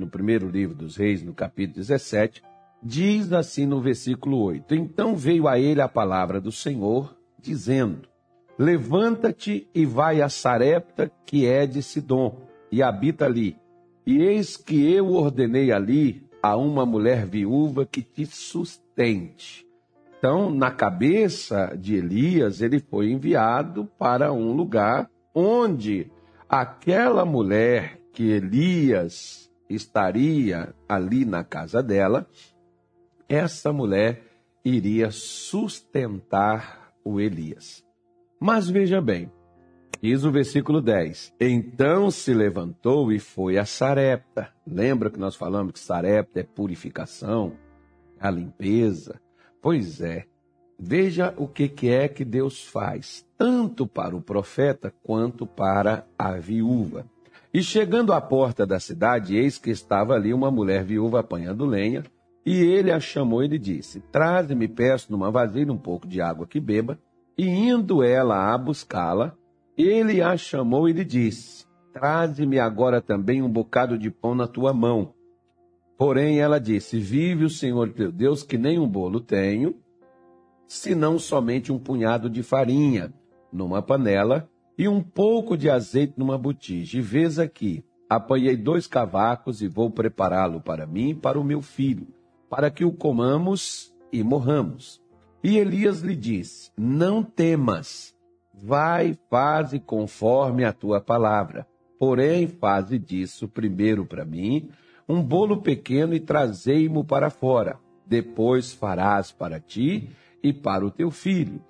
no primeiro livro dos Reis, no capítulo 17, diz assim no versículo 8: Então veio a ele a palavra do Senhor, dizendo: Levanta-te e vai a Sarepta, que é de Sidom, e habita ali. E eis que eu ordenei ali a uma mulher viúva que te sustente. Então, na cabeça de Elias, ele foi enviado para um lugar onde aquela mulher que Elias estaria ali na casa dela, essa mulher iria sustentar o Elias. Mas veja bem, diz o versículo 10: Então se levantou e foi a Sarepta. Lembra que nós falamos que Sarepta é purificação, a limpeza? Pois é. Veja o que, que é que Deus faz, tanto para o profeta quanto para a viúva. E chegando à porta da cidade, eis que estava ali uma mulher viúva apanhando lenha, e ele a chamou e lhe disse: Traze-me, peço, numa vasilha um pouco de água que beba. E indo ela a buscá-la, ele a chamou e lhe disse: Traze-me agora também um bocado de pão na tua mão. Porém, ela disse: Vive o Senhor teu Deus, que nem um bolo tenho, senão somente um punhado de farinha numa panela e um pouco de azeite numa botija. E vês aqui: apanhei dois cavacos e vou prepará-lo para mim e para o meu filho, para que o comamos e morramos. E Elias lhe disse: Não temas, vai, faze conforme a tua palavra. Porém, faze disso primeiro para mim um bolo pequeno e trazei-mo para fora. Depois farás para ti e para o teu filho.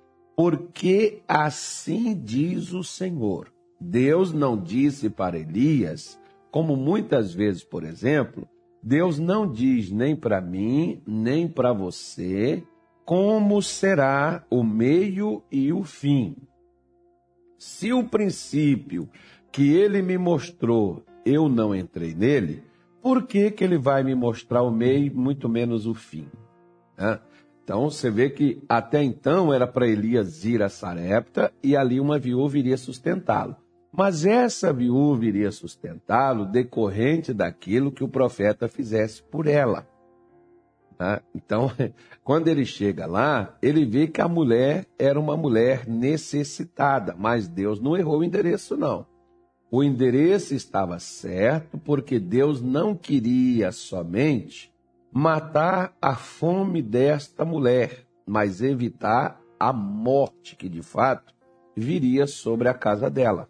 Porque assim diz o Senhor. Deus não disse para Elias, como muitas vezes, por exemplo, Deus não diz nem para mim, nem para você, como será o meio e o fim. Se o princípio que ele me mostrou eu não entrei nele, por que, que ele vai me mostrar o meio, muito menos o fim? Né? Então você vê que até então era para Elias ir a Sarepta e ali uma viúva iria sustentá-lo. Mas essa viúva iria sustentá-lo decorrente daquilo que o profeta fizesse por ela. Né? Então, quando ele chega lá, ele vê que a mulher era uma mulher necessitada, mas Deus não errou o endereço, não. O endereço estava certo porque Deus não queria somente matar a fome desta mulher, mas evitar a morte que de fato viria sobre a casa dela.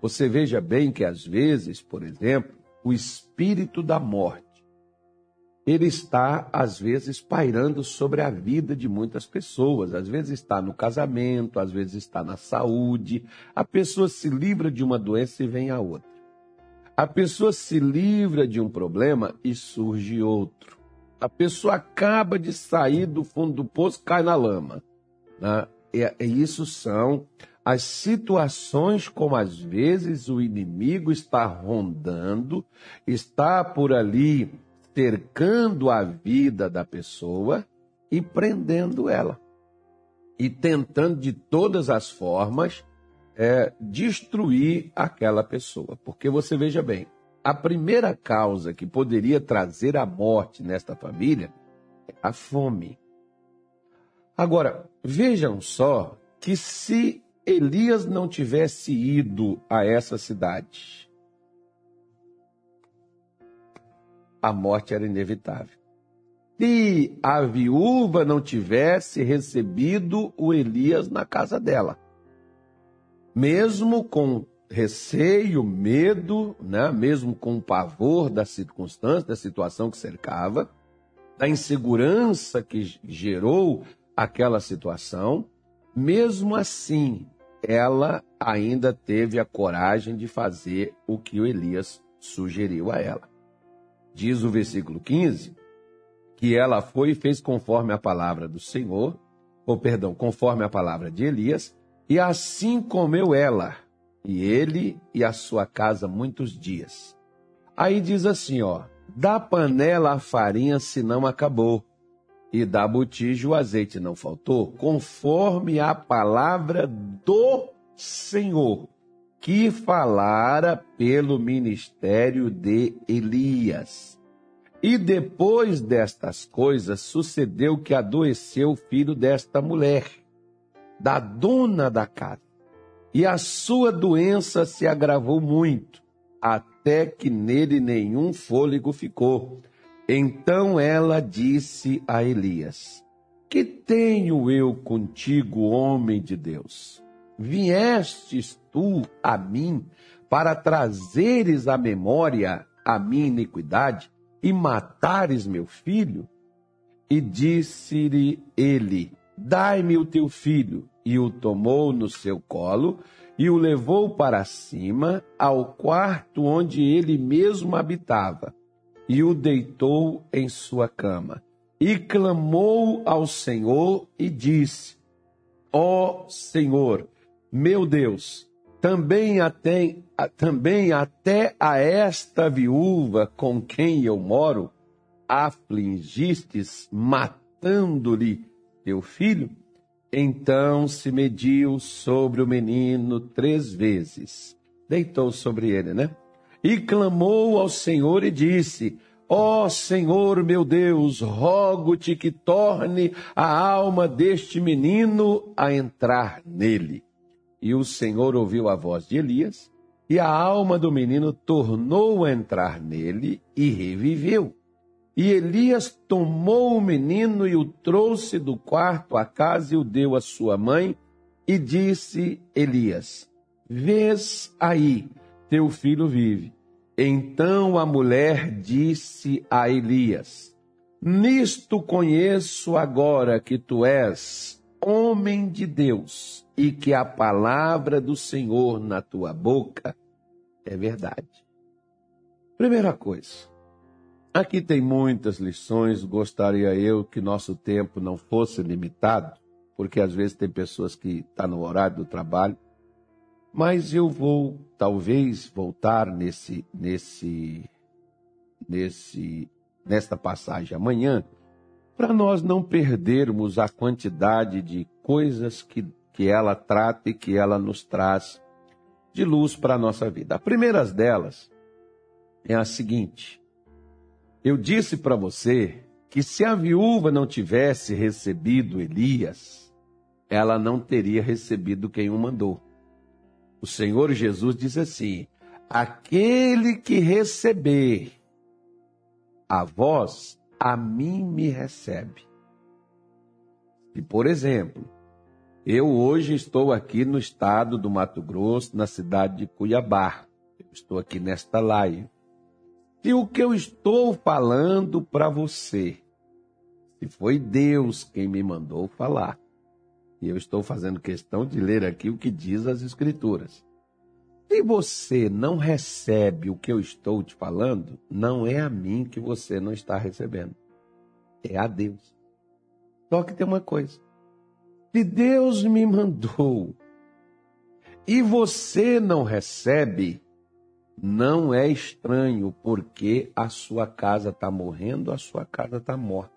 Você veja bem que às vezes, por exemplo, o espírito da morte ele está, às vezes, pairando sobre a vida de muitas pessoas. Às vezes está no casamento, às vezes está na saúde. A pessoa se livra de uma doença e vem a outra. A pessoa se livra de um problema e surge outro. A pessoa acaba de sair do fundo do poço, cai na lama. Né? E, e isso são as situações como às vezes o inimigo está rondando, está por ali cercando a vida da pessoa e prendendo ela. E tentando de todas as formas é, destruir aquela pessoa. Porque você veja bem, a primeira causa que poderia trazer a morte nesta família é a fome. Agora, vejam só que se Elias não tivesse ido a essa cidade, a morte era inevitável. Se a viúva não tivesse recebido o Elias na casa dela, mesmo com receio, medo, né? mesmo com pavor da circunstância, da situação que cercava, da insegurança que gerou aquela situação, mesmo assim, ela ainda teve a coragem de fazer o que o Elias sugeriu a ela. Diz o versículo 15 que ela foi e fez conforme a palavra do Senhor, ou perdão, conforme a palavra de Elias, e assim comeu ela, e ele e a sua casa muitos dias. Aí diz assim, ó: da panela a farinha se não acabou, e da botija o azeite não faltou, conforme a palavra do Senhor que falara pelo ministério de Elias. E depois destas coisas, sucedeu que adoeceu o filho desta mulher, da dona da casa. E a sua doença se agravou muito, até que nele nenhum fôlego ficou. Então ela disse a Elias: Que tenho eu contigo, homem de Deus? Viestes tu a mim para trazeres à memória a minha iniquidade e matares meu filho? E disse-lhe ele: Dai-me o teu filho. E o tomou no seu colo e o levou para cima ao quarto onde ele mesmo habitava e o deitou em sua cama. E clamou ao Senhor e disse: Ó oh, Senhor, meu Deus, também até, também até a esta viúva com quem eu moro, afligistes, matando-lhe teu filho? Então se mediu sobre o menino três vezes. Deitou sobre ele, né? e clamou ao Senhor e disse: Ó oh, Senhor meu Deus, rogo-te que torne a alma deste menino a entrar nele. E o Senhor ouviu a voz de Elias, e a alma do menino tornou a entrar nele e reviveu. E Elias tomou o menino e o trouxe do quarto à casa e o deu à sua mãe, e disse Elias: Vês aí, teu filho vive. Então a mulher disse a Elias: Nisto conheço agora que tu és homem de Deus e que a palavra do Senhor na tua boca é verdade. Primeira coisa, aqui tem muitas lições, gostaria eu que nosso tempo não fosse limitado, porque às vezes tem pessoas que estão tá no horário do trabalho mas eu vou talvez voltar nesse nesse nesse nesta passagem amanhã para nós não perdermos a quantidade de coisas que, que ela trata e que ela nos traz de luz para a nossa vida. A primeira delas é a seguinte: eu disse para você que se a viúva não tivesse recebido Elias, ela não teria recebido quem o mandou. O Senhor Jesus diz assim: aquele que receber a vós, a mim me recebe. E, por exemplo, eu hoje estou aqui no estado do Mato Grosso, na cidade de Cuiabá. Eu estou aqui nesta live. E o que eu estou falando para você, se foi Deus quem me mandou falar, e eu estou fazendo questão de ler aqui o que diz as Escrituras. Se você não recebe o que eu estou te falando, não é a mim que você não está recebendo. É a Deus. Só que tem uma coisa. Se Deus me mandou e você não recebe, não é estranho porque a sua casa está morrendo, a sua casa está morta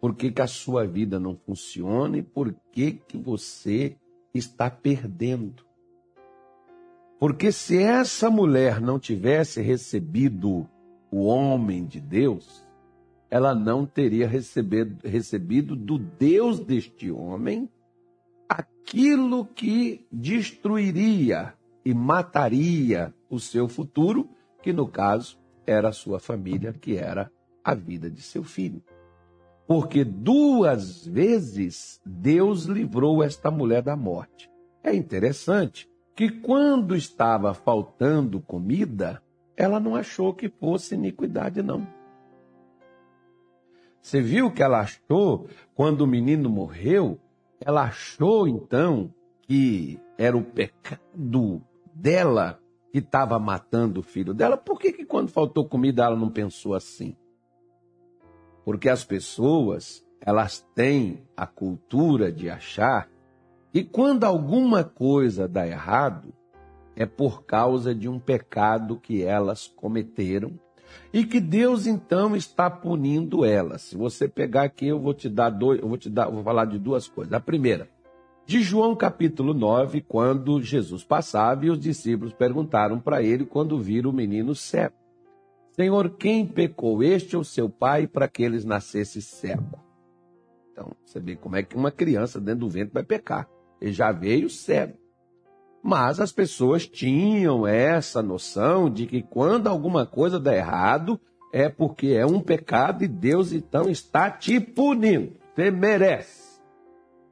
por que, que a sua vida não funciona e por que, que você está perdendo. Porque se essa mulher não tivesse recebido o homem de Deus, ela não teria recebido, recebido do Deus deste homem aquilo que destruiria e mataria o seu futuro, que no caso era a sua família, que era a vida de seu filho. Porque duas vezes Deus livrou esta mulher da morte. É interessante que quando estava faltando comida, ela não achou que fosse iniquidade, não. Você viu que ela achou, quando o menino morreu, ela achou então que era o pecado dela que estava matando o filho dela. Por que, que quando faltou comida ela não pensou assim? Porque as pessoas, elas têm a cultura de achar que quando alguma coisa dá errado, é por causa de um pecado que elas cometeram e que Deus então está punindo elas. Se você pegar aqui, eu vou te dar dois, eu vou te dar, vou falar de duas coisas. A primeira, de João capítulo 9, quando Jesus passava e os discípulos perguntaram para ele quando viram o menino cego. Senhor, quem pecou, este ou seu pai, para que eles nascessem cego? Então, você vê como é que uma criança dentro do ventre vai pecar. Ele já veio cego. Mas as pessoas tinham essa noção de que quando alguma coisa dá errado, é porque é um pecado e Deus então está te punindo. Você merece.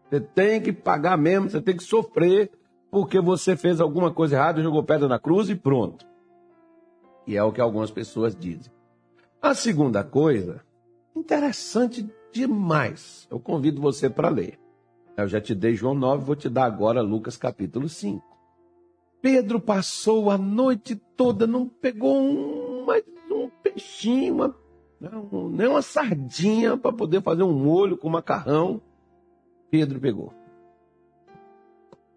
Você tem que pagar mesmo, você tem que sofrer porque você fez alguma coisa errada, jogou pedra na cruz e pronto. E é o que algumas pessoas dizem. A segunda coisa, interessante demais. Eu convido você para ler. Eu já te dei João 9, vou te dar agora Lucas capítulo 5. Pedro passou a noite toda, não pegou um, um peixinho, uma, não, nem uma sardinha para poder fazer um molho com macarrão. Pedro pegou.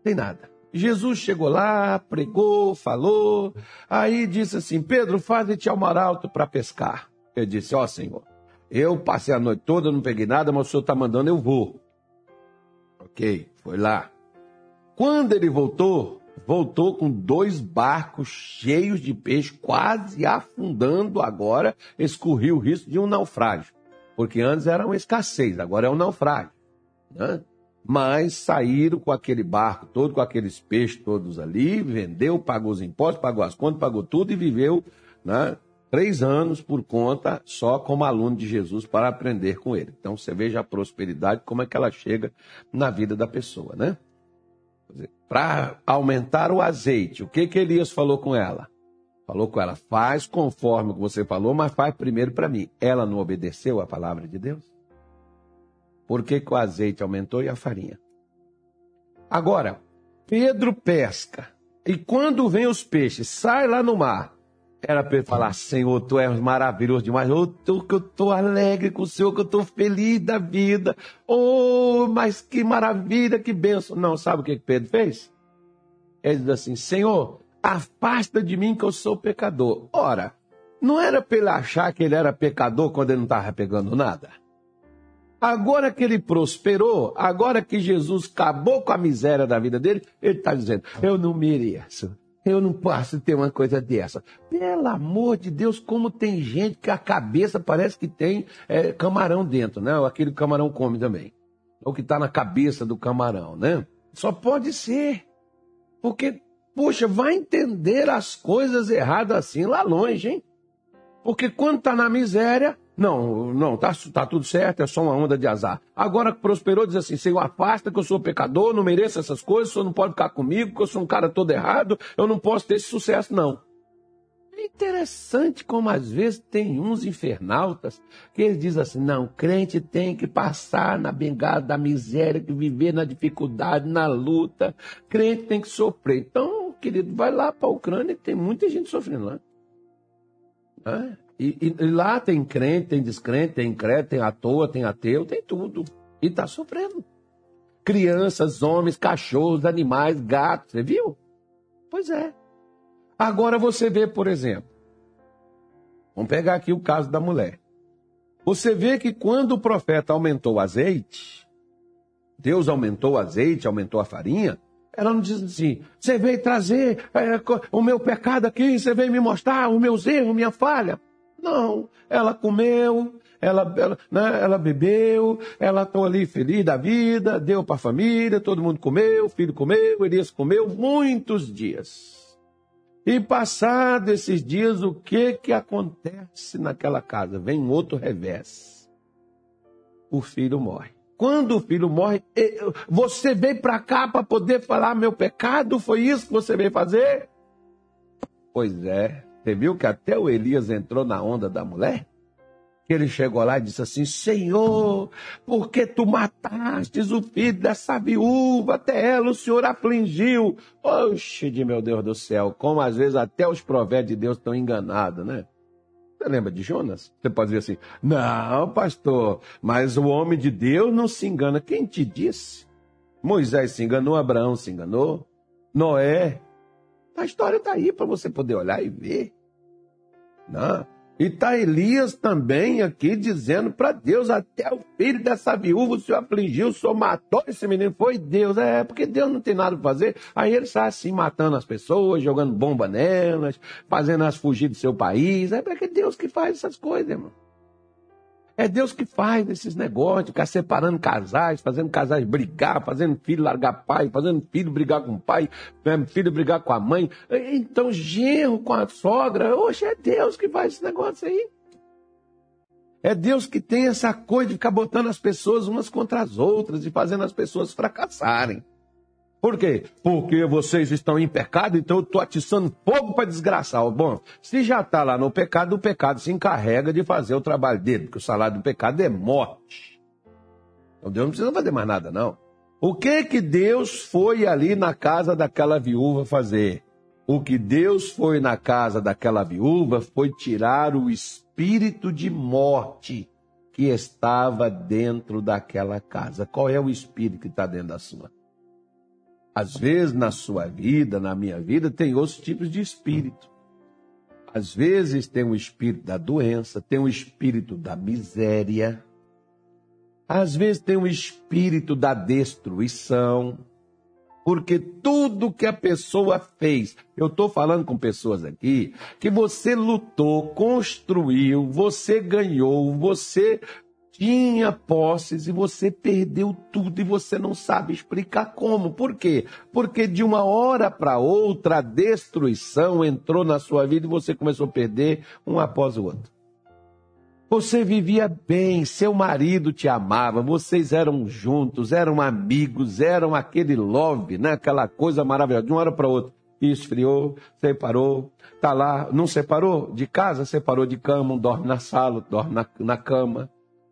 Tem nada. Jesus chegou lá, pregou, falou, aí disse assim: Pedro, faze-te ao mar alto para pescar. Eu disse: Ó oh, Senhor, eu passei a noite toda, não peguei nada, mas o Senhor está mandando, eu vou. Ok, foi lá. Quando ele voltou, voltou com dois barcos cheios de peixe, quase afundando agora, escorria o risco de um naufrágio. Porque antes era uma escassez, agora é um naufrágio. Né? Mas saíram com aquele barco todo, com aqueles peixes todos ali, vendeu, pagou os impostos, pagou as contas, pagou tudo e viveu né, três anos por conta só como aluno de Jesus para aprender com ele. Então você veja a prosperidade, como é que ela chega na vida da pessoa, né? Para aumentar o azeite, o que que Elias falou com ela? Falou com ela, faz conforme o que você falou, mas faz primeiro para mim. Ela não obedeceu a palavra de Deus? Por que, que o azeite aumentou e a farinha? Agora, Pedro pesca. E quando vem os peixes, sai lá no mar. Era para falar, Senhor, tu és maravilhoso demais. Oh, que eu estou alegre com o Senhor, que eu estou feliz da vida. Oh, mas que maravilha, que benção. Não, sabe o que Pedro fez? Ele diz assim, Senhor, afasta de mim que eu sou pecador. Ora, não era para ele achar que ele era pecador quando ele não estava pegando nada? Agora que ele prosperou, agora que Jesus acabou com a miséria da vida dele, ele está dizendo: Eu não mereço. Eu não posso ter uma coisa dessa. Pelo amor de Deus, como tem gente que a cabeça parece que tem é, camarão dentro, né? Aquele camarão come também. O que está na cabeça do camarão, né? Só pode ser. Porque, poxa, vai entender as coisas erradas assim lá longe, hein? Porque quando está na miséria, não, não, tá, tá tudo certo, é só uma onda de azar. Agora prosperou, diz assim: Senhor, afasta que eu sou pecador, não mereço essas coisas, o senhor não pode ficar comigo, que eu sou um cara todo errado, eu não posso ter esse sucesso, não. É interessante como às vezes tem uns infernautas que eles dizem assim: não, crente tem que passar na bengala da miséria, que viver na dificuldade, na luta, crente tem que sofrer. Então, querido, vai lá para a Ucrânia que tem muita gente sofrendo lá. É? E, e, e, lá tem crente, tem descrente, tem incrédulo, tem à toa, tem ateu, tem tudo. E está sofrendo. Crianças, homens, cachorros, animais, gatos, você viu? Pois é. Agora você vê, por exemplo, vamos pegar aqui o caso da mulher. Você vê que quando o profeta aumentou o azeite, Deus aumentou o azeite, aumentou a farinha, ela não diz assim: você veio trazer é, o meu pecado aqui, você veio me mostrar os meus erros, minha falha. Não, ela comeu, ela, ela, né, ela bebeu, ela está ali feliz da vida, deu para a família, todo mundo comeu, o filho comeu, Elias comeu muitos dias. E passado esses dias, o que que acontece naquela casa? Vem outro revés. O filho morre. Quando o filho morre, você veio para cá para poder falar meu pecado? Foi isso que você veio fazer? Pois é, você viu que até o Elias entrou na onda da mulher? Ele chegou lá e disse assim: Senhor, por que tu matastes o filho dessa viúva? Até ela o Senhor afligiu. Oxe, de meu Deus do céu, como às vezes até os provérbios de Deus estão enganados, né? Você lembra de Jonas? Você pode dizer assim: Não, pastor, mas o homem de Deus não se engana. Quem te disse? Moisés se enganou, Abraão se enganou, Noé. A história está aí para você poder olhar e ver. Não. E está Elias também aqui dizendo para Deus: até o filho dessa viúva o senhor afligiu, o senhor matou esse menino. Foi Deus. É, porque Deus não tem nada para fazer. Aí ele sai assim, matando as pessoas, jogando bomba nelas, fazendo elas fugir do seu país. É porque é Deus que faz essas coisas, irmão. É Deus que faz esses negócios, ficar separando casais, fazendo casais brigar, fazendo filho largar pai, fazendo filho brigar com o pai, né, filho brigar com a mãe. Então, genro com a sogra, oxe, é Deus que faz esse negócio aí. É Deus que tem essa coisa de ficar botando as pessoas umas contra as outras e fazendo as pessoas fracassarem. Por quê? Porque vocês estão em pecado, então eu estou atiçando fogo para desgraçar. Bom, se já está lá no pecado, o pecado se encarrega de fazer o trabalho dele, porque o salário do pecado é morte. Então Deus não precisa fazer mais nada, não. O que que Deus foi ali na casa daquela viúva fazer? O que Deus foi na casa daquela viúva foi tirar o espírito de morte que estava dentro daquela casa. Qual é o espírito que está dentro da sua? Às vezes na sua vida, na minha vida, tem outros tipos de espírito. Às vezes tem o espírito da doença, tem o espírito da miséria. Às vezes tem o espírito da destruição. Porque tudo que a pessoa fez, eu estou falando com pessoas aqui, que você lutou, construiu, você ganhou, você tinha posses e você perdeu tudo e você não sabe explicar como. Por quê? Porque de uma hora para outra a destruição entrou na sua vida e você começou a perder um após o outro. Você vivia bem, seu marido te amava, vocês eram juntos, eram amigos, eram aquele love, né? aquela coisa maravilhosa, de uma hora para outra. Esfriou, separou, tá lá, não separou de casa, separou de cama, dorme na sala, dorme na, na cama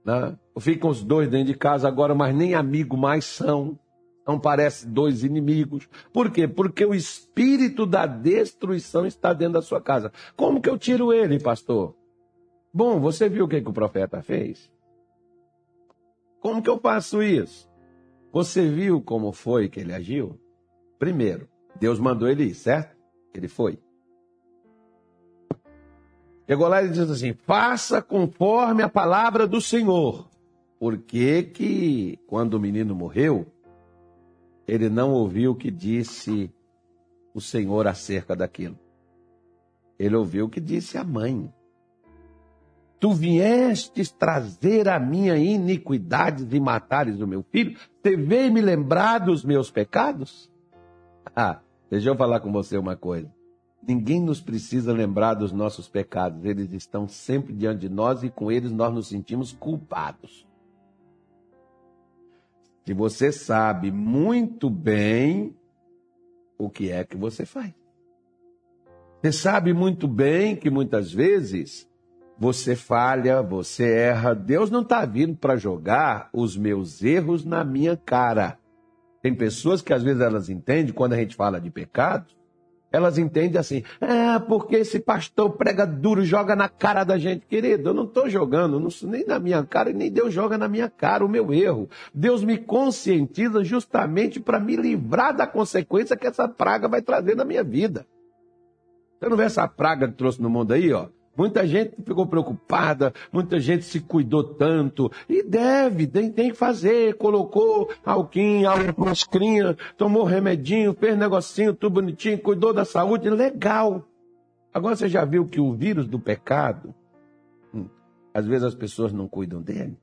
né? Ficam os dois dentro de casa agora, mas nem amigo mais são. Não parecem dois inimigos. Por quê? Porque o espírito da destruição está dentro da sua casa. Como que eu tiro ele, pastor? Bom, você viu o que, que o profeta fez? Como que eu faço isso? Você viu como foi que ele agiu? Primeiro, Deus mandou ele ir, certo? Ele foi. Chegou lá e diz assim: faça conforme a palavra do Senhor. Por que que, quando o menino morreu, ele não ouviu o que disse o Senhor acerca daquilo? Ele ouviu o que disse a mãe. Tu viestes trazer a minha iniquidade e matares o meu filho? Você veio me lembrar dos meus pecados? Ah, deixa eu falar com você uma coisa. Ninguém nos precisa lembrar dos nossos pecados, eles estão sempre diante de nós e com eles nós nos sentimos culpados. Se você sabe muito bem o que é que você faz. Você sabe muito bem que muitas vezes você falha, você erra. Deus não está vindo para jogar os meus erros na minha cara. Tem pessoas que às vezes elas entendem, quando a gente fala de pecado, elas entendem assim, é porque esse pastor prega duro, joga na cara da gente. Querido, eu não estou jogando, não, nem na minha cara, nem Deus joga na minha cara o meu erro. Deus me conscientiza justamente para me livrar da consequência que essa praga vai trazer na minha vida. Você não vê essa praga que trouxe no mundo aí, ó? Muita gente ficou preocupada, muita gente se cuidou tanto. E deve, tem, tem que fazer. Colocou alquim, água mascrinha, tomou remedinho, fez negocinho, tudo bonitinho, cuidou da saúde. Legal. Agora você já viu que o vírus do pecado, hum, às vezes as pessoas não cuidam dele.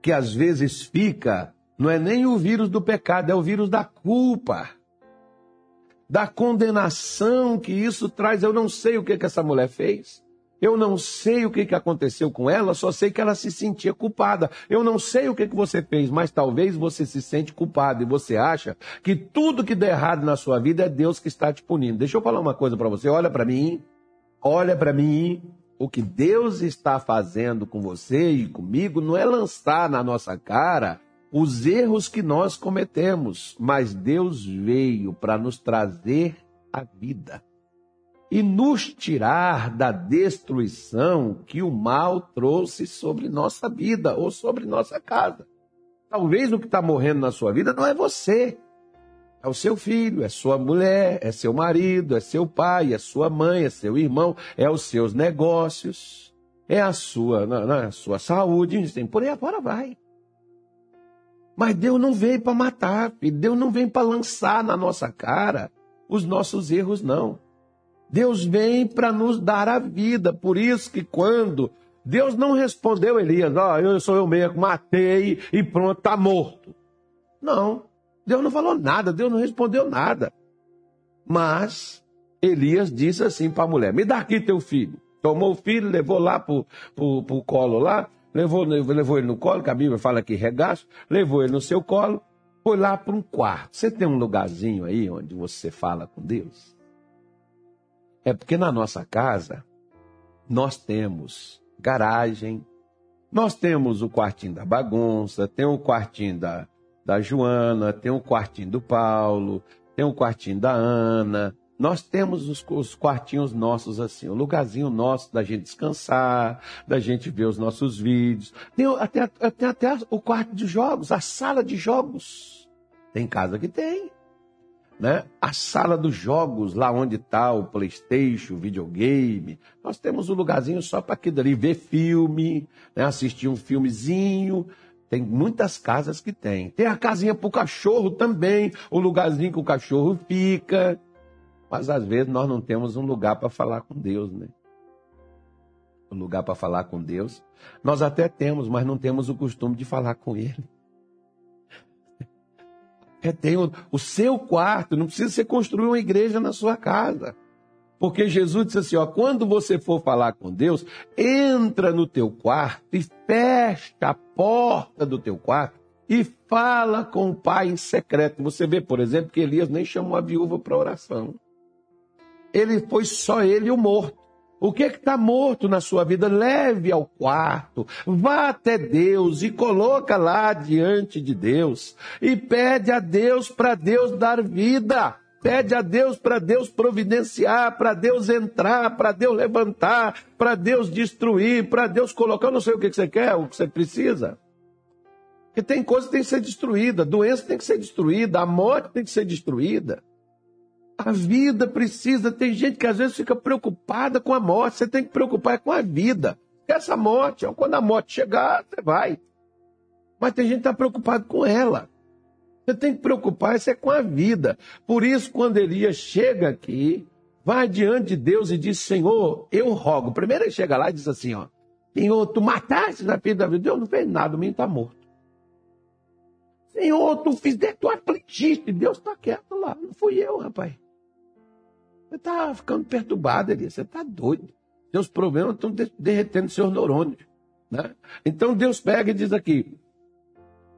Que às vezes fica, não é nem o vírus do pecado, é o vírus da culpa da condenação que isso traz. Eu não sei o que, que essa mulher fez. Eu não sei o que, que aconteceu com ela, só sei que ela se sentia culpada. Eu não sei o que, que você fez, mas talvez você se sente culpado e você acha que tudo que der errado na sua vida é Deus que está te punindo. Deixa eu falar uma coisa para você. Olha para mim, olha para mim. O que Deus está fazendo com você e comigo não é lançar na nossa cara os erros que nós cometemos, mas Deus veio para nos trazer a vida e nos tirar da destruição que o mal trouxe sobre nossa vida ou sobre nossa casa. Talvez o que está morrendo na sua vida não é você. É o seu filho, é sua mulher, é seu marido, é seu pai, é sua mãe, é seu irmão, é os seus negócios, é a sua, não, não, a sua saúde, por aí afora vai. Mas Deus não veio para matar, filho. Deus não vem para lançar na nossa cara os nossos erros, não. Deus vem para nos dar a vida. Por isso que quando Deus não respondeu Elias, ó, oh, eu sou eu mesmo, matei e pronto, está morto. Não, Deus não falou nada, Deus não respondeu nada. Mas Elias disse assim para a mulher: Me dá aqui teu filho. Tomou o filho, levou lá para o colo lá, levou, levou ele no colo, que a Bíblia fala que regaço, levou ele no seu colo, foi lá para um quarto. Você tem um lugarzinho aí onde você fala com Deus? É porque na nossa casa nós temos garagem, nós temos o quartinho da bagunça, tem o quartinho da, da Joana, tem o quartinho do Paulo, tem o quartinho da Ana, nós temos os, os, quartinhos nossos assim, o lugarzinho nosso da gente descansar, da gente ver os nossos vídeos. Tem até, tem até o quarto de jogos, a sala de jogos. Tem casa que tem. Né? A sala dos jogos, lá onde está o Playstation, o videogame. Nós temos um lugarzinho só para aquilo ali, ver filme, né? assistir um filmezinho. Tem muitas casas que tem. Tem a casinha para o cachorro também, o lugarzinho que o cachorro fica. Mas às vezes nós não temos um lugar para falar com Deus, né? Um lugar para falar com Deus. Nós até temos, mas não temos o costume de falar com Ele. É, tem o, o seu quarto, não precisa você construir uma igreja na sua casa. Porque Jesus disse assim: ó, quando você for falar com Deus, entra no teu quarto e fecha a porta do teu quarto e fala com o Pai em secreto. Você vê, por exemplo, que Elias nem chamou a viúva para oração ele foi só ele o morto. O que está morto na sua vida, leve ao quarto, vá até Deus e coloca lá diante de Deus e pede a Deus para Deus dar vida. Pede a Deus para Deus providenciar, para Deus entrar, para Deus levantar, para Deus destruir, para Deus colocar. Eu não sei o que você quer, o que você precisa. Porque tem coisa que tem que ser destruída, doença tem que ser destruída, a morte tem que ser destruída. A vida precisa. Tem gente que às vezes fica preocupada com a morte. Você tem que preocupar com a vida. Essa morte, quando a morte chegar, você vai. Mas tem gente que está preocupado com ela. Você tem que preocupar é com a vida. Por isso, quando Elias chega aqui, vai diante de Deus e diz: Senhor, eu rogo. Primeiro ele chega lá e diz assim: ó, Senhor, tu mataste na filha da vida. Deus não fez nada, o menino está morto. Senhor, tu fizeste, tu afligiste. Deus está quieto lá. Não fui eu, rapaz. Você está ficando perturbado, Elias. Você está doido. Seus problemas estão derretendo seus neurônios. Né? Então Deus pega e diz aqui: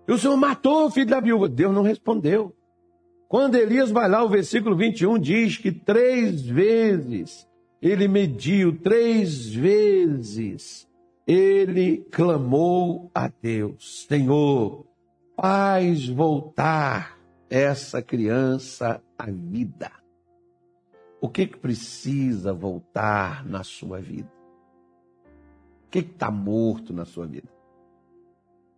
e o Senhor matou o filho da viúva. Deus não respondeu. Quando Elias vai lá, o versículo 21 diz que três vezes ele mediu, três vezes ele clamou a Deus: Senhor, faz voltar essa criança à vida. O que, que precisa voltar na sua vida? O que está morto na sua vida?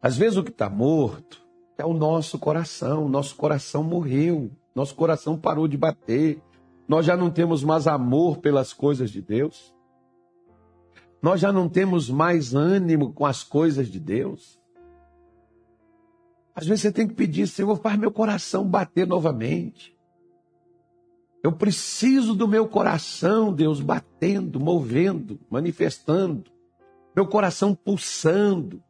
Às vezes o que está morto é o nosso coração. Nosso coração morreu. Nosso coração parou de bater. Nós já não temos mais amor pelas coisas de Deus. Nós já não temos mais ânimo com as coisas de Deus. Às vezes você tem que pedir, Senhor, faz meu coração bater novamente. Eu preciso do meu coração, Deus, batendo, movendo, manifestando. Meu coração pulsando.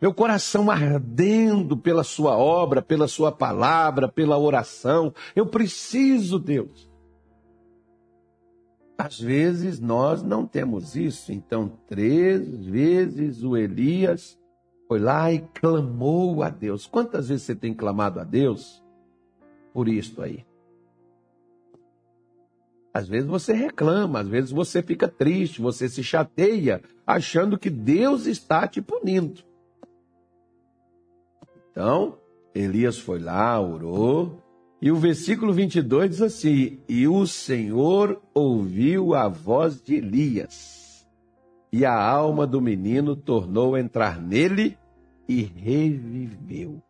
Meu coração ardendo pela Sua obra, pela Sua palavra, pela oração. Eu preciso, Deus. Às vezes nós não temos isso. Então, três vezes o Elias foi lá e clamou a Deus. Quantas vezes você tem clamado a Deus por isto aí? Às vezes você reclama, às vezes você fica triste, você se chateia, achando que Deus está te punindo. Então, Elias foi lá, orou, e o versículo 22 diz assim: E o Senhor ouviu a voz de Elias, e a alma do menino tornou a entrar nele e reviveu.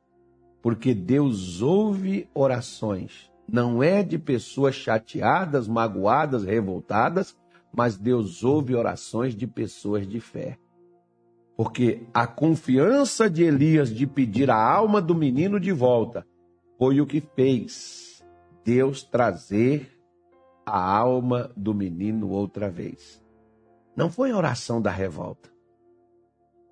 porque Deus ouve orações. Não é de pessoas chateadas, magoadas, revoltadas, mas Deus ouve orações de pessoas de fé. Porque a confiança de Elias de pedir a alma do menino de volta foi o que fez Deus trazer a alma do menino outra vez. Não foi a oração da revolta.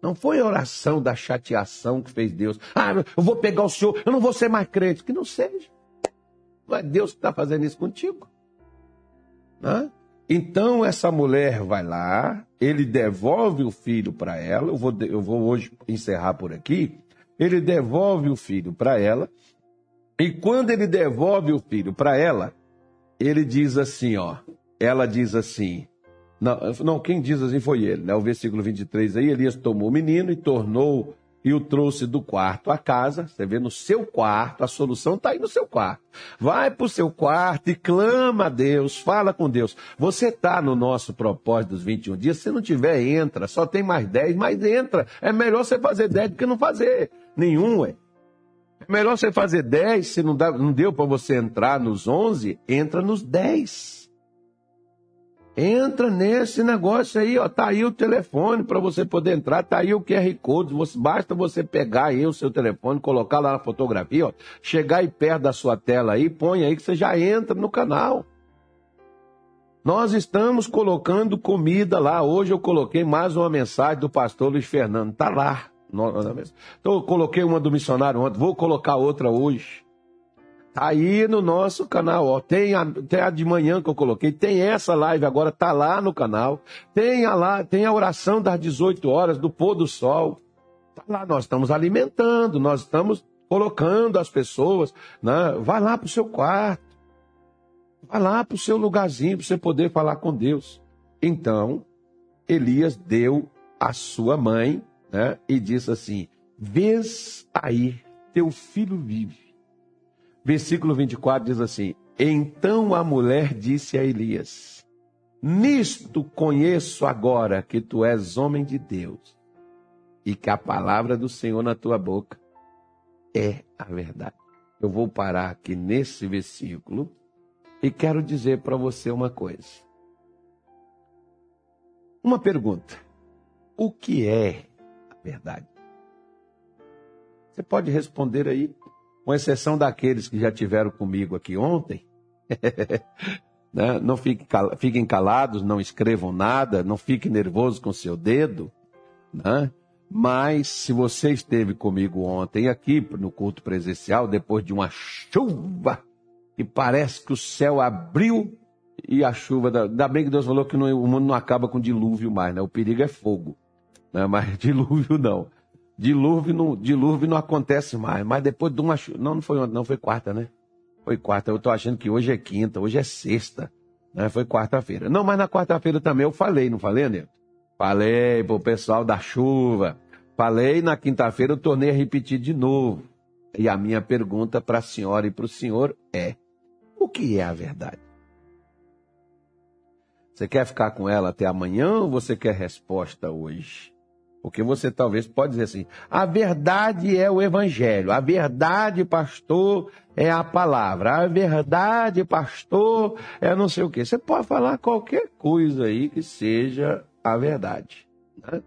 Não foi a oração da chateação que fez Deus. Ah, eu vou pegar o senhor, eu não vou ser mais crente. Que não seja. Não é Deus que está fazendo isso contigo. Né? Então essa mulher vai lá, ele devolve o filho para ela. Eu vou, eu vou hoje encerrar por aqui. Ele devolve o filho para ela. E quando ele devolve o filho para ela, ele diz assim, ó. Ela diz assim. Não, não, quem diz assim foi ele, né? O versículo 23 aí, Elias tomou o menino e tornou e o trouxe do quarto à casa. Você vê no seu quarto, a solução está aí no seu quarto. Vai para o seu quarto e clama a Deus, fala com Deus. Você está no nosso propósito dos 21 dias. Se não tiver, entra. Só tem mais 10, mas entra. É melhor você fazer 10 do que não fazer nenhum, ué. É melhor você fazer 10, se não, dá, não deu para você entrar nos 11, entra nos 10. Entra nesse negócio aí, ó. Tá aí o telefone para você poder entrar, tá aí o QR Code. Você, basta você pegar aí o seu telefone, colocar lá na fotografia, ó. Chegar aí perto da sua tela aí, põe aí que você já entra no canal. Nós estamos colocando comida lá. Hoje eu coloquei mais uma mensagem do pastor Luiz Fernando. Tá lá. Então eu coloquei uma do missionário ontem, vou colocar outra hoje. Tá aí no nosso canal, ó. Tem a, tem a de manhã que eu coloquei, tem essa live agora, tá lá no canal. Tem a, lá, tem a oração das 18 horas, do pôr do sol. Tá lá, nós estamos alimentando, nós estamos colocando as pessoas. Né? Vai lá pro seu quarto. Vai lá pro seu lugarzinho para você poder falar com Deus. Então, Elias deu a sua mãe né? e disse assim: Vês aí, teu filho vive. Versículo 24 diz assim: Então a mulher disse a Elias: Nisto conheço agora que tu és homem de Deus e que a palavra do Senhor na tua boca é a verdade. Eu vou parar aqui nesse versículo e quero dizer para você uma coisa. Uma pergunta: O que é a verdade? Você pode responder aí com exceção daqueles que já tiveram comigo aqui ontem, né? não fiquem, calados, não escrevam nada, não fiquem nervosos com seu dedo, né? mas se você esteve comigo ontem aqui no culto presencial, depois de uma chuva, e parece que o céu abriu e a chuva, ainda bem que Deus falou que o mundo não acaba com dilúvio mais, né? o perigo é fogo, né? mas dilúvio não. Dilúvio não, dilúvio não acontece mais, mas depois de uma chuva. Não, não foi não foi quarta, né? Foi quarta. Eu tô achando que hoje é quinta, hoje é sexta. Né? Foi quarta-feira. Não, mas na quarta-feira também eu falei, não falei, Neto? Falei pro pessoal da chuva. Falei na quinta-feira, eu tornei a repetir de novo. E a minha pergunta para a senhora e para o senhor é: o que é a verdade? Você quer ficar com ela até amanhã ou você quer resposta hoje? Porque você talvez pode dizer assim: a verdade é o evangelho, a verdade, pastor, é a palavra, a verdade, pastor, é não sei o quê. Você pode falar qualquer coisa aí que seja a verdade. Né?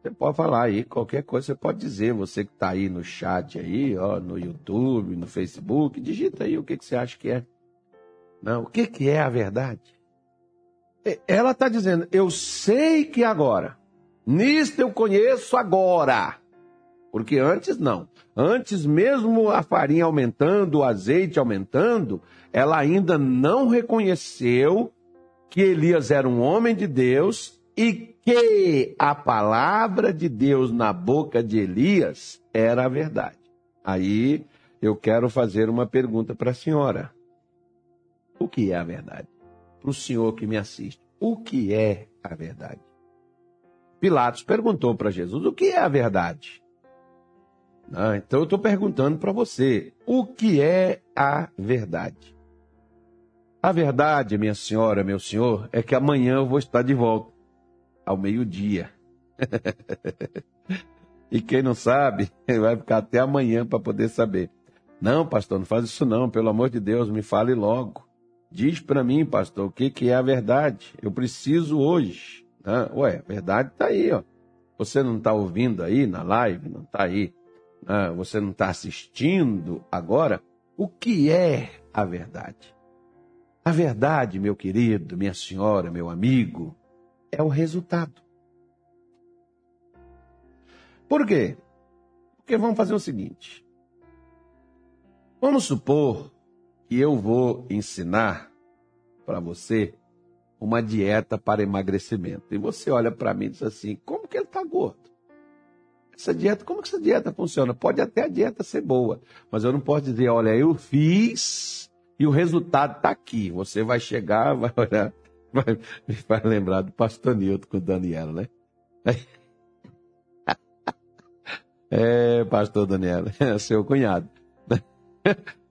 Você pode falar aí qualquer coisa, você pode dizer, você que está aí no chat aí, ó, no YouTube, no Facebook, digita aí o que, que você acha que é. Não, o que, que é a verdade? Ela está dizendo, eu sei que agora Nisto eu conheço agora. Porque antes não. Antes, mesmo a farinha aumentando, o azeite aumentando, ela ainda não reconheceu que Elias era um homem de Deus e que a palavra de Deus na boca de Elias era a verdade. Aí eu quero fazer uma pergunta para a senhora. O que é a verdade? Para o senhor que me assiste, o que é a verdade? Pilatos perguntou para Jesus: o que é a verdade? Ah, então eu estou perguntando para você: o que é a verdade? A verdade, minha senhora, meu senhor, é que amanhã eu vou estar de volta, ao meio-dia. e quem não sabe, vai ficar até amanhã para poder saber. Não, pastor, não faz isso não, pelo amor de Deus, me fale logo. Diz para mim, pastor, o que, que é a verdade. Eu preciso hoje. Né? Ué, a verdade está aí, ó. Você não está ouvindo aí na live, não está aí. Né? Você não está assistindo agora. O que é a verdade? A verdade, meu querido, minha senhora, meu amigo, é o resultado. Por quê? Porque vamos fazer o seguinte: Vamos supor que eu vou ensinar para você uma dieta para emagrecimento. E você olha para mim e diz assim: como que ele está gordo? Essa dieta, como que essa dieta funciona? Pode até a dieta ser boa, mas eu não posso dizer, olha, eu fiz e o resultado está aqui. Você vai chegar, vai olhar, vai, vai lembrar do pastor Nilton com o Daniela, né? É, pastor Daniela, é seu cunhado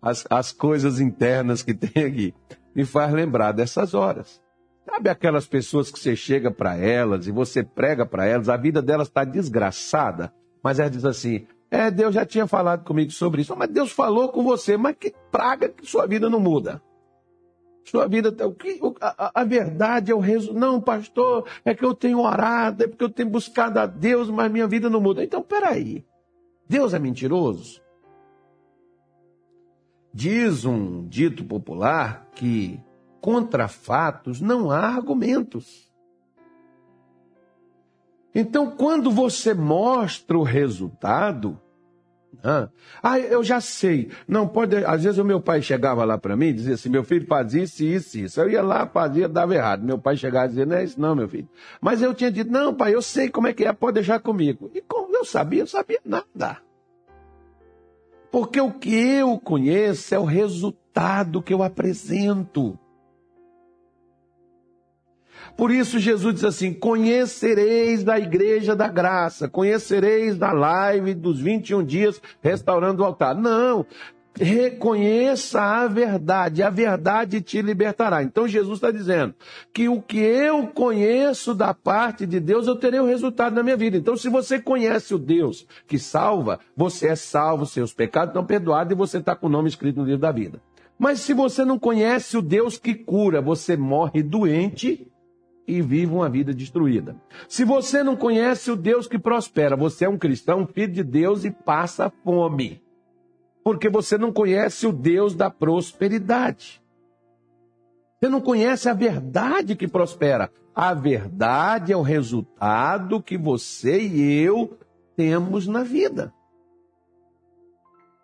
as, as coisas internas que tem aqui. Me faz lembrar dessas horas. Sabe aquelas pessoas que você chega para elas e você prega para elas, a vida delas está desgraçada, mas ela diz assim: É, Deus já tinha falado comigo sobre isso, mas Deus falou com você, mas que praga que sua vida não muda. Sua vida, tá, a, a verdade é o resultado. Não, pastor, é que eu tenho orado, é porque eu tenho buscado a Deus, mas minha vida não muda. Então, peraí. Deus é mentiroso? Diz um dito popular que contra fatos não há argumentos. Então, quando você mostra o resultado, ah, eu já sei. Não pode. Às vezes o meu pai chegava lá para mim e dizia assim: meu filho faz isso, isso, isso. Eu ia lá, fazia, dava errado. Meu pai chegava e dizia: não é isso, não, meu filho. Mas eu tinha dito: não, pai, eu sei como é que é, pode deixar comigo. E como eu sabia, eu sabia nada. Porque o que eu conheço é o resultado que eu apresento. Por isso Jesus diz assim: conhecereis da igreja da graça, conhecereis da live dos 21 dias restaurando o altar. Não, reconheça a verdade, a verdade te libertará. Então Jesus está dizendo que o que eu conheço da parte de Deus, eu terei o resultado na minha vida. Então, se você conhece o Deus que salva, você é salvo, seus pecados estão perdoados e você está com o nome escrito no livro da vida. Mas se você não conhece o Deus que cura, você morre doente e vive uma vida destruída. Se você não conhece o Deus que prospera, você é um cristão, filho de Deus e passa fome porque você não conhece o Deus da prosperidade. Você não conhece a verdade que prospera. A verdade é o resultado que você e eu temos na vida.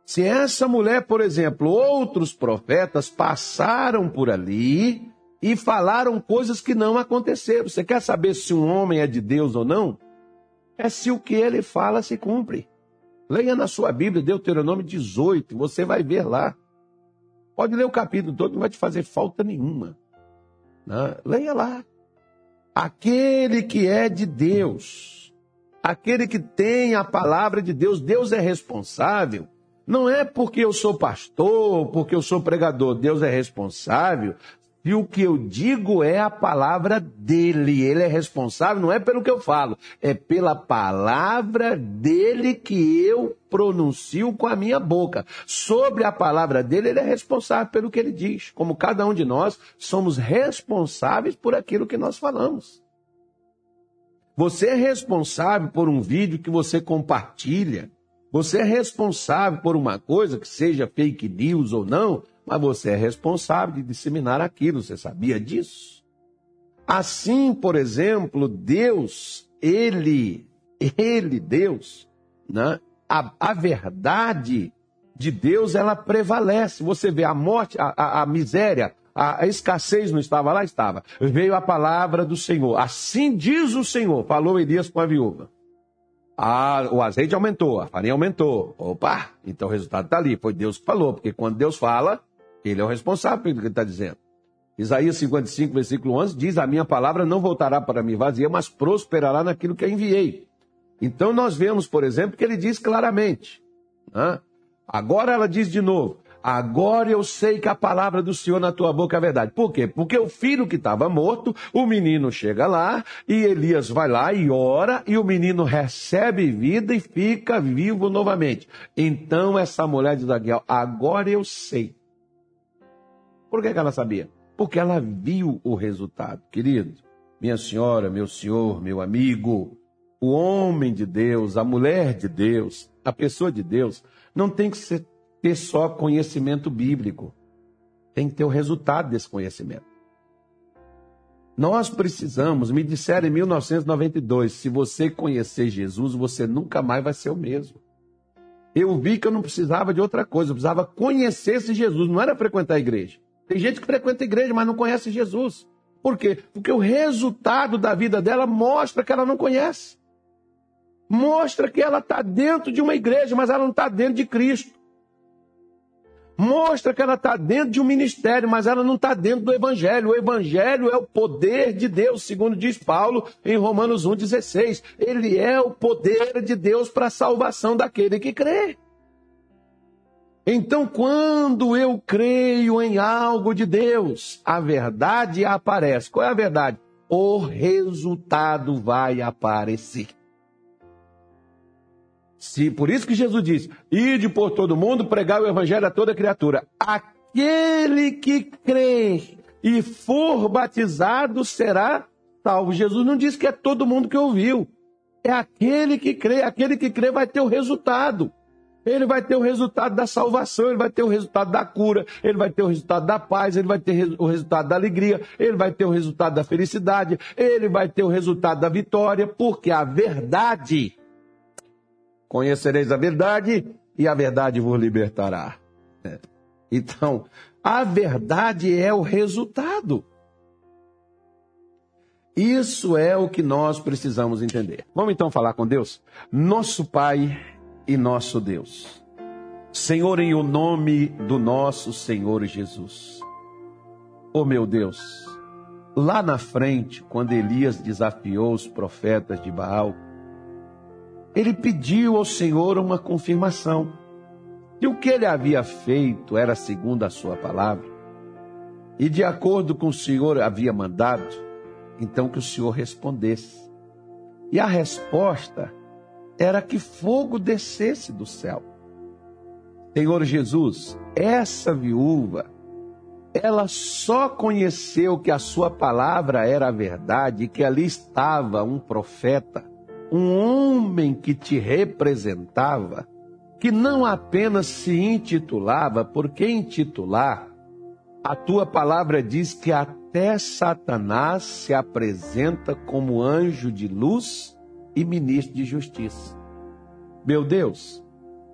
Se essa mulher, por exemplo, outros profetas passaram por ali e falaram coisas que não aconteceram. Você quer saber se um homem é de Deus ou não? É se o que ele fala se cumpre. Leia na sua Bíblia, Deuteronômio 18, você vai ver lá. Pode ler o capítulo todo, não vai te fazer falta nenhuma. Né? Leia lá. Aquele que é de Deus, aquele que tem a palavra de Deus, Deus é responsável. Não é porque eu sou pastor, porque eu sou pregador, Deus é responsável e o que eu digo é a palavra dele. Ele é responsável, não é pelo que eu falo, é pela palavra dele que eu pronuncio com a minha boca. Sobre a palavra dele, ele é responsável pelo que ele diz. Como cada um de nós somos responsáveis por aquilo que nós falamos. Você é responsável por um vídeo que você compartilha. Você é responsável por uma coisa que seja fake news ou não, mas você é responsável de disseminar aquilo, você sabia disso? Assim, por exemplo, Deus, ele, ele, Deus, né? a, a verdade de Deus, ela prevalece. Você vê a morte, a, a, a miséria, a, escassez não estava lá? Estava. Veio a palavra do Senhor. Assim diz o Senhor, falou Elias com a viúva. Ah, o azeite aumentou, a farinha aumentou. Opa, então o resultado está ali. Foi Deus que falou, porque quando Deus fala, ele é o responsável pelo que ele está dizendo. Isaías 55, versículo 11 diz: A minha palavra não voltará para mim vazia, mas prosperará naquilo que enviei. Então nós vemos, por exemplo, que ele diz claramente. Né? Agora ela diz de novo: Agora eu sei que a palavra do Senhor na tua boca é verdade. Por quê? Porque o filho que estava morto, o menino chega lá e Elias vai lá e ora e o menino recebe vida e fica vivo novamente. Então essa mulher de Daniel, agora eu sei. Por que, que ela sabia? Porque ela viu o resultado. Querido, minha senhora, meu senhor, meu amigo, o homem de Deus, a mulher de Deus, a pessoa de Deus, não tem que ser ter só conhecimento bíblico. Tem que ter o resultado desse conhecimento. Nós precisamos, me disseram em 1992, se você conhecer Jesus, você nunca mais vai ser o mesmo. Eu vi que eu não precisava de outra coisa, eu precisava conhecer esse Jesus, não era frequentar a igreja. Tem gente que frequenta a igreja, mas não conhece Jesus. Por quê? Porque o resultado da vida dela mostra que ela não conhece. Mostra que ela está dentro de uma igreja, mas ela não está dentro de Cristo mostra que ela está dentro de um ministério, mas ela não está dentro do Evangelho. O Evangelho é o poder de Deus, segundo diz Paulo em Romanos 1,16. Ele é o poder de Deus para a salvação daquele que crê. Então, quando eu creio em algo de Deus, a verdade aparece. Qual é a verdade? O resultado vai aparecer. Se, por isso que Jesus diz: ide por todo mundo, pregar o evangelho a toda criatura. Aquele que crê e for batizado será salvo. Jesus não disse que é todo mundo que ouviu. É aquele que crê. Aquele que crê vai ter o resultado. Ele vai ter o resultado da salvação, ele vai ter o resultado da cura, ele vai ter o resultado da paz, ele vai ter o resultado da alegria, ele vai ter o resultado da felicidade, ele vai ter o resultado da vitória, porque a verdade Conhecereis a verdade e a verdade vos libertará. É. Então, a verdade é o resultado. Isso é o que nós precisamos entender. Vamos então falar com Deus? Nosso Pai e nosso Deus. Senhor, em o nome do nosso Senhor Jesus. Oh meu Deus, lá na frente, quando Elias desafiou os profetas de Baal, ele pediu ao Senhor uma confirmação. E o que ele havia feito era segundo a sua palavra. E de acordo com o Senhor havia mandado, então que o Senhor respondesse. E a resposta era que fogo descesse do céu. Senhor Jesus, essa viúva, ela só conheceu que a sua palavra era a verdade que ali estava um profeta um homem que te representava, que não apenas se intitulava, porque intitular, a tua palavra diz que até Satanás se apresenta como anjo de luz e ministro de justiça. Meu Deus,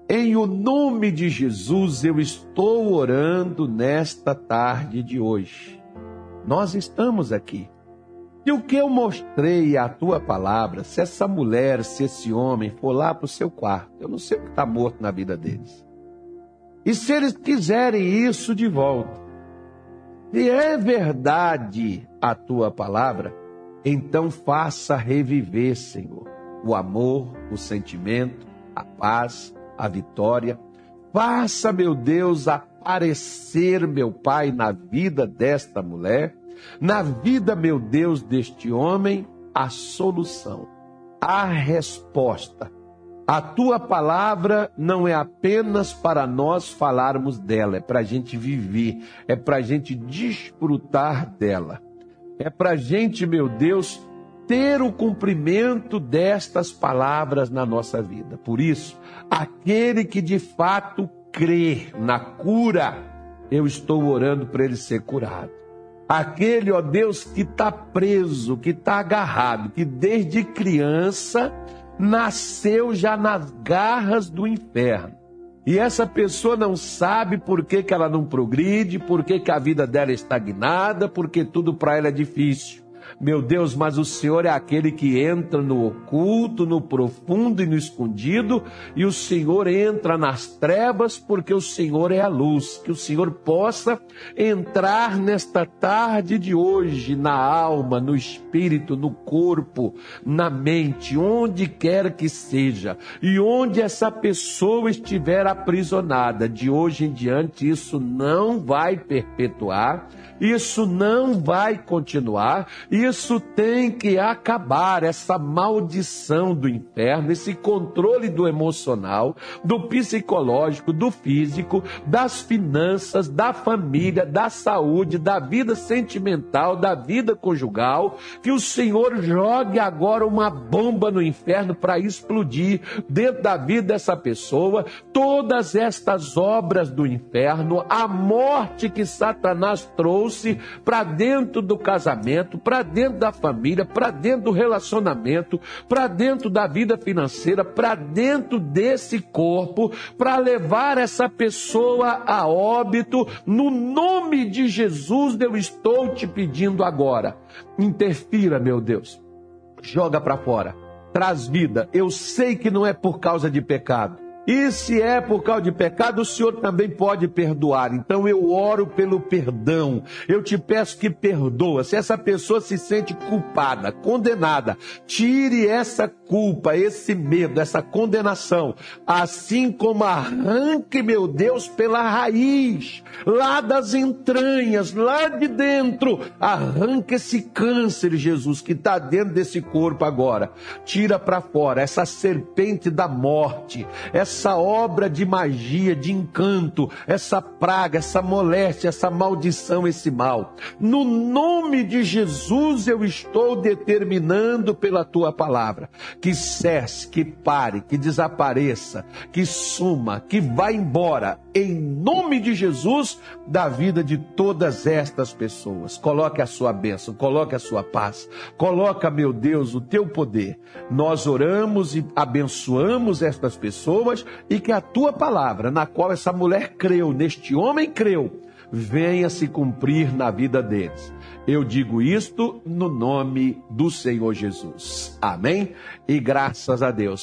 em o nome de Jesus eu estou orando nesta tarde de hoje. Nós estamos aqui e o que eu mostrei a tua palavra, se essa mulher, se esse homem for lá para o seu quarto, eu não sei o que está morto na vida deles. E se eles quiserem isso de volta, se é verdade a tua palavra, então faça reviver, Senhor, o amor, o sentimento, a paz, a vitória. Faça, meu Deus, aparecer, meu Pai, na vida desta mulher na vida, meu Deus, deste homem, a solução, a resposta. A tua palavra não é apenas para nós falarmos dela, é para a gente viver, é para a gente desfrutar dela. É para a gente, meu Deus, ter o cumprimento destas palavras na nossa vida. Por isso, aquele que de fato crê na cura, eu estou orando para ele ser curado. Aquele, ó Deus, que está preso, que está agarrado, que desde criança nasceu já nas garras do inferno. E essa pessoa não sabe por que, que ela não progride, por que, que a vida dela é estagnada, porque tudo para ela é difícil. Meu Deus, mas o Senhor é aquele que entra no oculto, no profundo e no escondido, e o Senhor entra nas trevas, porque o Senhor é a luz. Que o Senhor possa entrar nesta tarde de hoje na alma, no espírito, no corpo, na mente, onde quer que seja, e onde essa pessoa estiver aprisionada, de hoje em diante isso não vai perpetuar isso não vai continuar, isso tem que acabar, essa maldição do inferno, esse controle do emocional, do psicológico, do físico, das finanças, da família, da saúde, da vida sentimental, da vida conjugal, que o Senhor jogue agora uma bomba no inferno para explodir dentro da vida dessa pessoa. Todas estas obras do inferno, a morte que Satanás trouxe trouxe para dentro do casamento, para dentro da família, para dentro do relacionamento, para dentro da vida financeira, para dentro desse corpo, para levar essa pessoa a óbito. No nome de Jesus, eu estou te pedindo agora. Interfira, meu Deus. Joga para fora. Traz vida. Eu sei que não é por causa de pecado e se é por causa de pecado, o Senhor também pode perdoar. Então eu oro pelo perdão. Eu te peço que perdoa. Se essa pessoa se sente culpada, condenada, tire essa culpa, esse medo, essa condenação, assim como arranque, meu Deus, pela raiz, lá das entranhas, lá de dentro, arranque esse câncer, Jesus, que está dentro desse corpo agora. Tira para fora essa serpente da morte, essa essa obra de magia, de encanto, essa praga, essa moléstia, essa maldição, esse mal. No nome de Jesus eu estou determinando pela tua palavra que cesse, que pare, que desapareça, que suma, que vá embora, em nome de Jesus, da vida de todas estas pessoas. Coloque a sua bênção, coloque a sua paz, coloca, meu Deus, o teu poder. Nós oramos e abençoamos estas pessoas e que a tua palavra, na qual essa mulher creu, neste homem creu, venha se cumprir na vida deles. Eu digo isto no nome do Senhor Jesus. Amém? E graças a Deus.